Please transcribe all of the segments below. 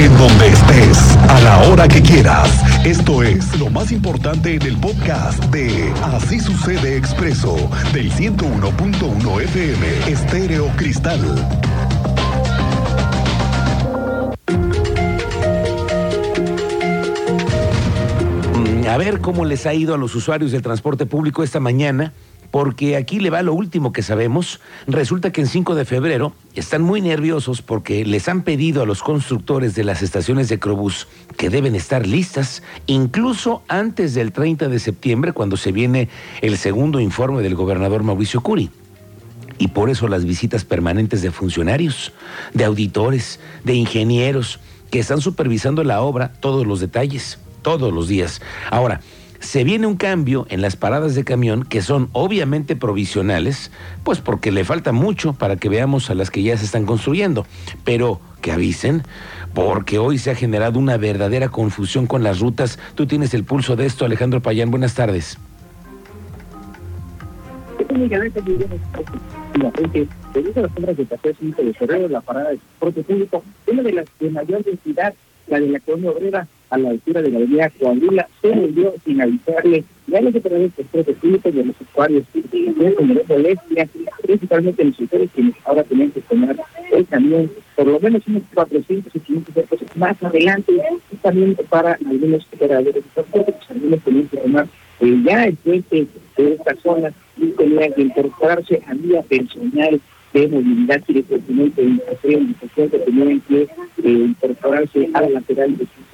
En donde estés, a la hora que quieras. Esto es lo más importante en el podcast de Así sucede expreso del 101.1 FM Estéreo Cristal. Mm, A ver cómo les ha ido a los usuarios del transporte público esta mañana, porque aquí le va lo último que sabemos. Resulta que en 5 de febrero están muy nerviosos porque les han pedido a los constructores de las estaciones de Crobús que deben estar listas, incluso antes del 30 de septiembre, cuando se viene el segundo informe del gobernador Mauricio Curi. Y por eso las visitas permanentes de funcionarios, de auditores, de ingenieros, que están supervisando la obra, todos los detalles, todos los días. Ahora, se viene un cambio en las paradas de camión que son obviamente provisionales, pues porque le falta mucho para que veamos a las que ya se están construyendo, pero que avisen, porque hoy se ha generado una verdadera confusión con las rutas. Tú tienes el pulso de esto, Alejandro Payán, buenas tardes. de paseo 5 de la parada de transporte público, una de las de mayor densidad, la de la obrera, a la altura de la avenida Coahuila, se volvió sin avisarle ya los operadores de transporte público y los usuarios que generó molestia, principalmente los usuarios quienes ahora tienen que tomar el camión por lo menos unos 400 o 500 metros más adelante y también para algunos operadores de transporte, pues algunos tenían que tomar eh, ya el puente de esta zona y tenían que incorporarse a vía personal de movilidad y de crecimiento de infraestructura que tenían que eh, incorporarse a la lateral de sus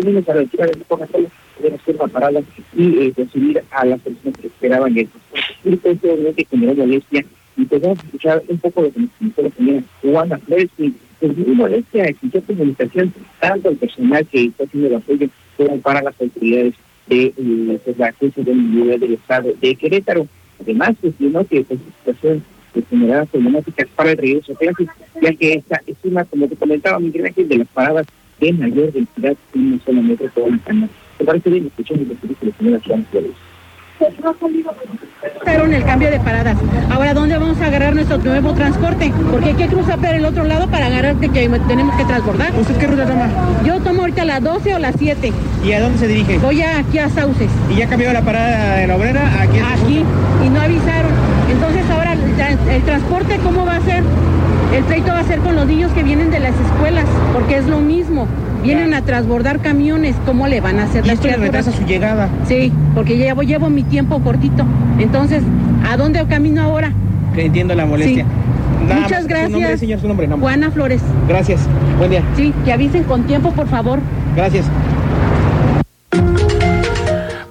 seguimos a la altura de Coca-Cola de parada y eh, recibir a las personas que esperaban el transporte. Y esto obviamente generó molestia y podemos escuchar un poco lo que nos comentó la señora Juana Flores y pues muy molestia escuchar comunicación tanto al personal que está haciendo el apoyo como para las autoridades de eh, pues, la agencia de movilidad del Estado de Querétaro. Además, cuestionó que pues, situación que generaba problemáticas para el regreso a clases, ya que esta es una, como te comentaba Miguel Ángel, de las paradas de mayor densidad en una sola metropolitana. ¿Te parece bien? Escuchamos lo que dice la señora Flores. Fueron el cambio de paradas. Ahora, ¿dónde vamos a agarrar nuestro nuevo transporte? Porque hay que cruzar por el otro lado para agarrar que, que tenemos que transbordar. ¿Usted qué ruta toma? Yo tomo ahorita las 12 o las 7. ¿Y a dónde se dirige? Voy a, aquí a Sauces, ¿Y ya cambió la parada de la obrera? Aquí. en- aquí, y no avisaron. Entonces ahora el, tra- el transporte, ¿cómo va a ser? El pleito va a ser con los niños que vienen de las escuelas, porque es lo mismo. Vienen a transbordar camiones, ¿cómo le van a hacer Y las esto le retrasa su llegada. Sí, porque llevo, llevo mi tiempo cortito. Entonces, ¿a dónde camino ahora? Que entiendo la molestia. Sí. Nada Muchas más, gracias. Su nombre, señor, su nombre. No. Juana Flores. Gracias. Buen día. Sí, que avisen con tiempo, por favor. Gracias.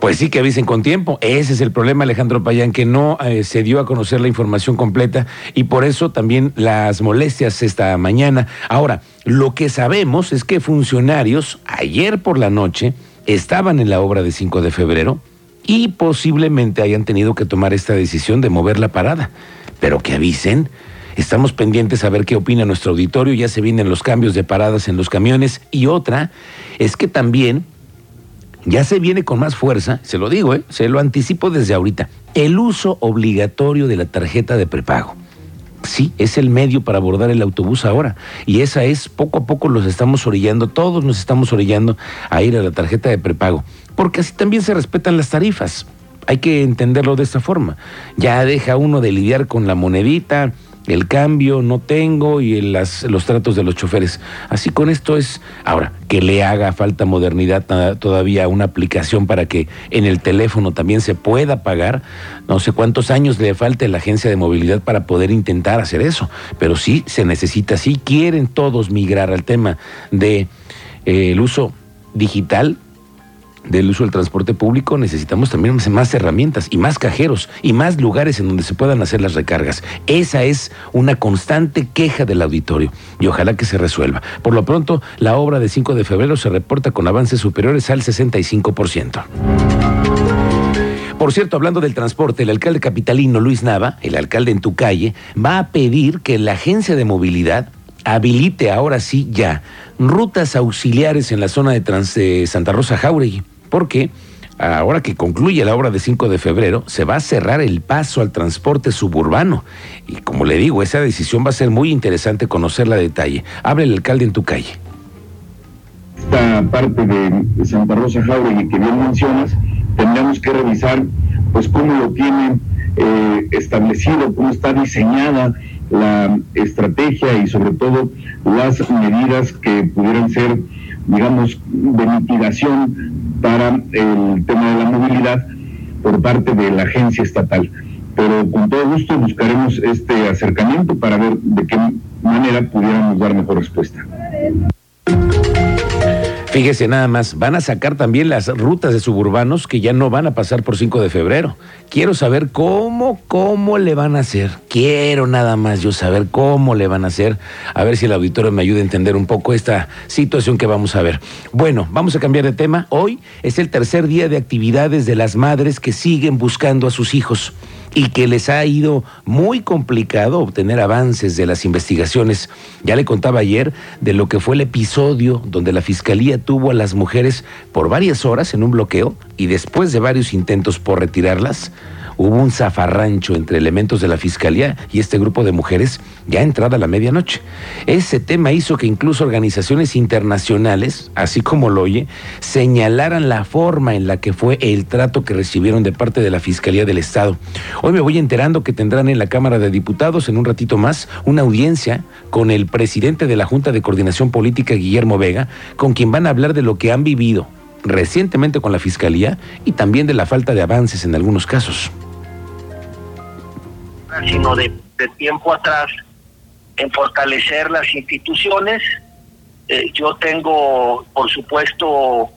Pues sí, que avisen con tiempo. Ese es el problema, Alejandro Payán, que no eh, se dio a conocer la información completa y por eso también las molestias esta mañana. Ahora, lo que sabemos es que funcionarios ayer por la noche estaban en la obra de 5 de febrero y posiblemente hayan tenido que tomar esta decisión de mover la parada. Pero que avisen. Estamos pendientes a ver qué opina nuestro auditorio. Ya se vienen los cambios de paradas en los camiones. Y otra es que también ya se viene con más fuerza, se lo digo, ¿eh? se lo anticipo desde ahorita, el uso obligatorio de la tarjeta de prepago. Sí, es el medio para abordar el autobús ahora. Y esa es, poco a poco los estamos orillando, todos nos estamos orillando a ir a la tarjeta de prepago. Porque así también se respetan las tarifas. Hay que entenderlo de esta forma. Ya deja uno de lidiar con la monedita, el cambio, no tengo y las- los tratos de los choferes. Así con esto es, ahora, que le haga falta modernidad todavía una aplicación para que en el teléfono también se pueda pagar. No sé cuántos años le falte a la agencia de movilidad para poder intentar hacer eso, pero sí se necesita, sí quieren todos migrar al tema de eh, el uso digital del uso del transporte público, necesitamos también más herramientas y más cajeros y más lugares en donde se puedan hacer las recargas. Esa es una constante queja del auditorio y ojalá que se resuelva. Por lo pronto, la obra de 5 de febrero se reporta con avances superiores al 65%. Por cierto, hablando del transporte, el alcalde capitalino Luis Nava, el alcalde en tu calle, va a pedir que la agencia de movilidad habilite ahora sí ya rutas auxiliares en la zona de, trans- Santa Rosa Jauregui, porque ahora que concluye la obra de 5 de febrero, se va a cerrar el paso al transporte suburbano. Y como le digo, esa decisión va a ser muy interesante conocerla a detalle. Habla el alcalde en tu calle. esta parte de Santa Rosa Jauregui que bien mencionas, tendríamos que revisar pues cómo lo tiene eh, establecido, cómo está diseñada la estrategia y sobre todo las medidas que pudieran ser, digamos, de mitigación para el tema de la movilidad por parte de la agencia estatal. Pero con todo gusto buscaremos este acercamiento para ver de qué manera pudiéramos dar mejor respuesta. Fíjese nada más, van a sacar también las rutas de suburbanos que ya no van a pasar por 5 de febrero. Quiero saber cómo, cómo le van a hacer. Quiero nada más yo saber cómo le van a hacer. A ver si el auditorio me ayuda a entender un poco esta situación que vamos a ver. Bueno, vamos a cambiar de tema. Hoy es el tercer día de actividades de las madres que siguen buscando a sus hijos y que les ha ido muy complicado obtener avances de las investigaciones. Ya le contaba ayer de lo que fue el episodio donde la fiscalía tuvo a las mujeres por varias horas en un bloqueo y después de varios intentos por retirarlas, hubo un zafarrancho entre elementos de la fiscalía y este grupo de mujeres ya entrada la medianoche. Ese tema hizo que incluso organizaciones internacionales, así como lo señalaran la forma en la que fue el trato que recibieron de parte de la Fiscalía del Estado. Hoy me voy enterando que tendrán en la Cámara de Diputados en un ratito más una audiencia con el presidente de la Junta de Coordinación Política, Guillermo Vega, con quien van a hablar de lo que han vivido recientemente con la Fiscalía y también de la falta de avances en algunos casos sino de, tiempo atrás en fortalecer las instituciones. Eh, yo tengo, por supuesto,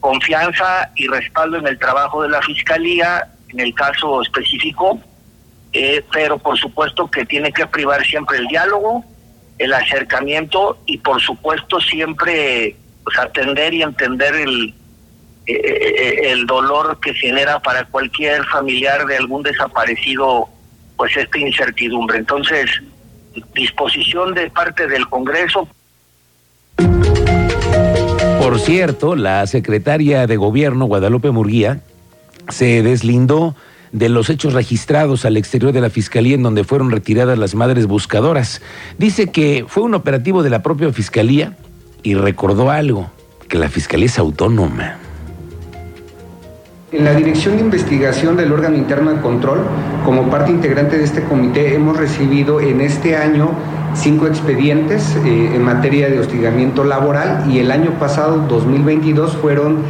confianza y respaldo en el trabajo de la Fiscalía, en el caso específico, eh, pero por supuesto que tiene que privar siempre el diálogo, el acercamiento y por supuesto siempre pues, atender y entender el, eh, el dolor que genera para cualquier familiar de algún desaparecido pues esta incertidumbre. Entonces, disposición de parte del Congreso. Por cierto, la secretaria de Gobierno, Guadalupe Murguía, se deslindó de los hechos registrados al exterior de la Fiscalía en donde fueron retiradas las madres buscadoras. Dice que fue un operativo de la propia Fiscalía y recordó algo, que la Fiscalía es autónoma. En la Dirección de Investigación del órgano interno de control, como parte integrante de este comité, hemos recibido en este año cinco expedientes eh, en materia de hostigamiento laboral y el año pasado, 2022, fueron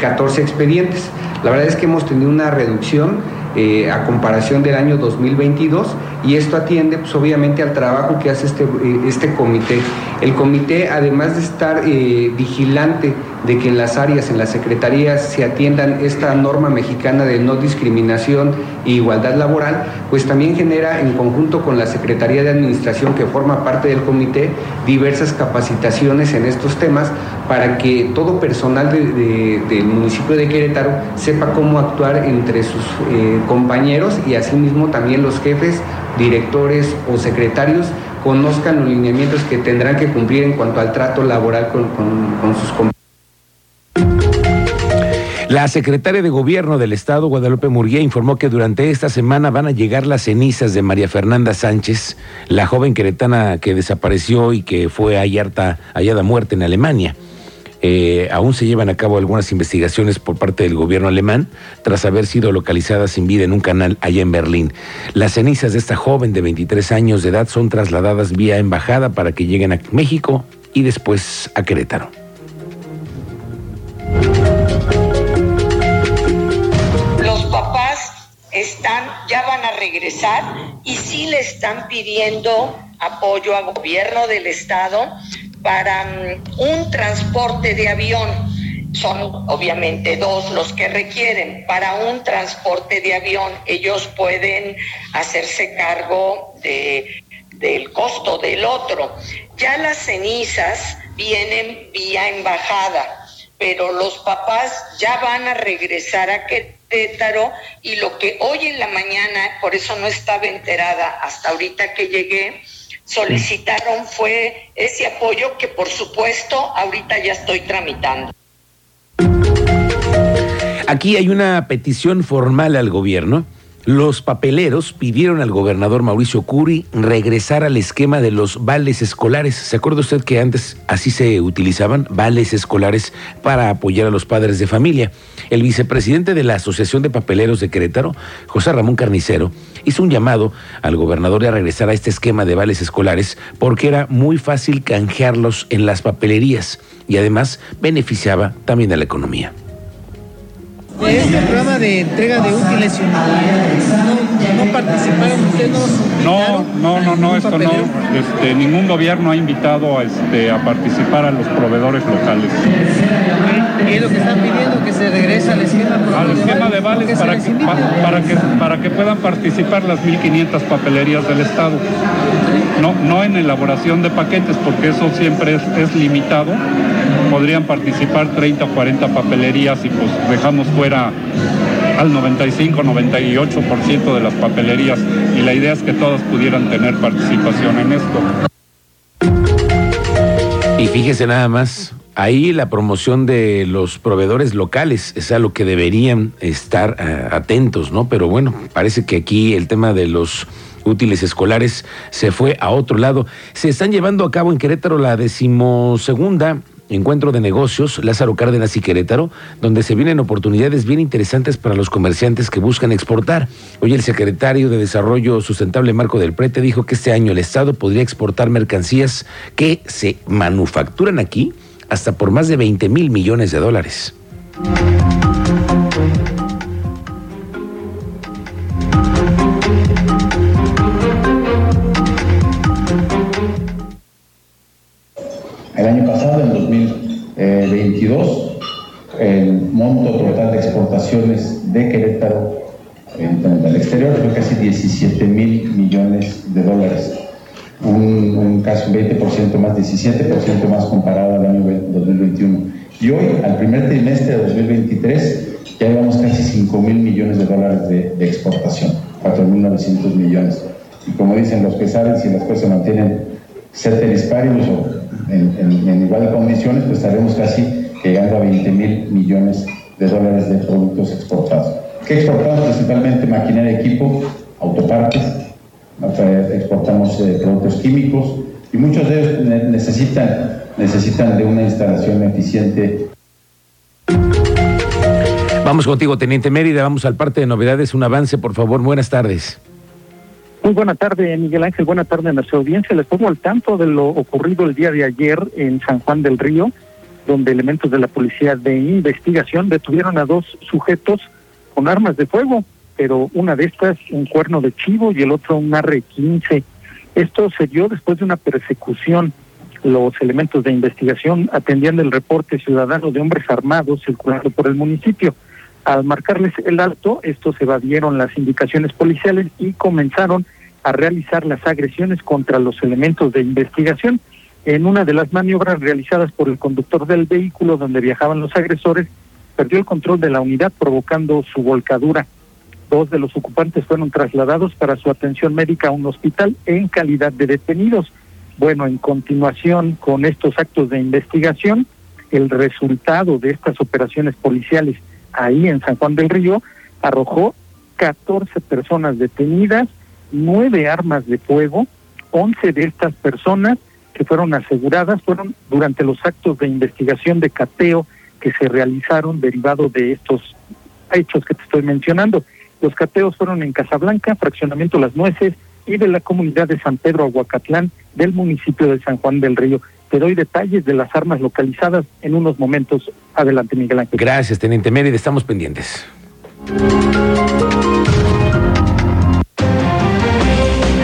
14 eh, expedientes. La verdad es que hemos tenido una reducción eh, a comparación del año 2022 y esto atiende pues obviamente al trabajo que hace este, eh, este comité. El comité además de estar eh, vigilante de que en las áreas, en las secretarías se atiendan esta norma mexicana de no discriminación e igualdad laboral, pues también genera en conjunto con la Secretaría de Administración que forma parte del comité diversas capacitaciones en estos temas para que todo personal del municipio de Querétaro sepa cómo actuar entre sus compañeros y asimismo también los jefes, directores o secretarios conozcan los lineamientos que tendrán que cumplir en cuanto al trato laboral con, sus compañeros. La secretaria de Gobierno del Estado, Guadalupe Murguía, informó que durante esta semana van a llegar las cenizas de María Fernanda Sánchez, la joven queretana que desapareció y que fue hallada, hallada muerta en Alemania. Eh, aún se llevan a cabo algunas investigaciones por parte del gobierno alemán tras haber sido localizada sin vida en un canal allá en Berlín. Las cenizas de esta joven de 23 años de edad son trasladadas vía embajada para que lleguen a México y después a Querétaro. Los papás están, ya van a regresar y sí le están pidiendo apoyo al gobierno del estado para mm, un transporte de avión. Son obviamente dos los que requieren. Para un transporte de avión ellos pueden hacerse cargo de, del costo del otro. Ya las cenizas vienen vía embajada, pero los papás ya van a regresar a Querétaro y lo que hoy en la mañana, por eso no estaba enterada hasta ahorita que llegué, solicitaron fue ese apoyo que por supuesto ahorita ya estoy tramitando. Aquí hay una petición formal al gobierno Los papeleros pidieron al gobernador Mauricio Curi regresar al esquema de los vales escolares. ¿Se acuerda usted que antes así se utilizaban vales escolares para apoyar a los padres de familia? El vicepresidente de la Asociación de Papeleros de Querétaro, José Ramón Carnicero, hizo un llamado al gobernador a regresar a este esquema de vales escolares porque era muy fácil canjearlos en las papelerías y además beneficiaba también a la economía. Este programa de entrega de útiles y no, no participaron ustedes, no, no, no, no, esto no. Este, ningún gobierno ha invitado a, este, a participar a los proveedores locales. ¿Qué es lo que están pidiendo? Que se regrese al esquema Al esquema de vales para que, para, que, para que puedan participar las 1.500 papelerías del Estado. No, no en elaboración de paquetes, porque eso siempre es, es limitado podrían participar 30 o 40 papelerías y pues dejamos fuera al 95, 98% de las papelerías y la idea es que todos pudieran tener participación en esto. Y fíjese nada más, ahí la promoción de los proveedores locales es a lo que deberían estar uh, atentos, ¿no? Pero bueno, parece que aquí el tema de los útiles escolares se fue a otro lado. Se están llevando a cabo en Querétaro la decimosegunda encuentro de negocios Lázaro Cárdenas y Querétaro, donde se vienen oportunidades bien interesantes para los comerciantes que buscan exportar. Hoy el secretario de Desarrollo Sustentable Marco del Prete dijo que este año el Estado podría exportar mercancías que se manufacturan aquí hasta por más de 20 mil millones de dólares. Un casi 20% más, 17% más comparado al año 2021. Y hoy, al primer trimestre de 2023, ya llevamos casi 5 mil millones de dólares de, de exportación, 4.900 millones. Y como dicen los que saben, si las cosas se mantienen ceteris paribus o en, en, igual condiciones, pues estaremos casi llegando a 20 mil millones de dólares de productos exportados. ¿Qué exportamos? Principalmente maquinaria, equipo, autopartes, exportamos eh, productos químicos y muchos de ellos necesitan, necesitan de una instalación eficiente. Vamos contigo, Teniente Mérida, vamos al parte de novedades, un avance, por favor, buenas tardes. Muy buena tarde, Miguel Ángel. Buena tarde a nuestra audiencia. Les pongo al tanto de lo ocurrido el día de ayer en San Juan del Río, donde elementos de la Policía de Investigación detuvieron a dos sujetos con armas de fuego, pero una de estas un cuerno de chivo y el otro un R-15. Esto se dio después de una persecución. Los elementos de investigación atendían el reporte ciudadano de hombres armados circulando por el municipio. Al marcarles el alto, estos evadieron las indicaciones policiales y comenzaron a realizar las agresiones contra los elementos de investigación. En una de las maniobras realizadas por el conductor del vehículo donde viajaban los agresores, perdió el control de la unidad provocando su volcadura. Dos de los ocupantes fueron trasladados para su atención médica a un hospital en calidad de detenidos. Bueno, en continuación con estos actos de investigación, el resultado de estas operaciones policiales ahí en San Juan del Río arrojó 14 personas detenidas, nueve armas de fuego, 11 de estas personas que fueron aseguradas fueron durante los actos de investigación de cateo que se realizaron derivado de estos hechos que te estoy mencionando. Los cateos fueron en Casablanca, Fraccionamiento Las Nueces y de la comunidad de San Pedro Aguacatlán del municipio de San Juan del Río. Te doy detalles de las armas localizadas en unos momentos. Adelante, Miguel Ángel. Gracias, Teniente Mérida. Estamos pendientes.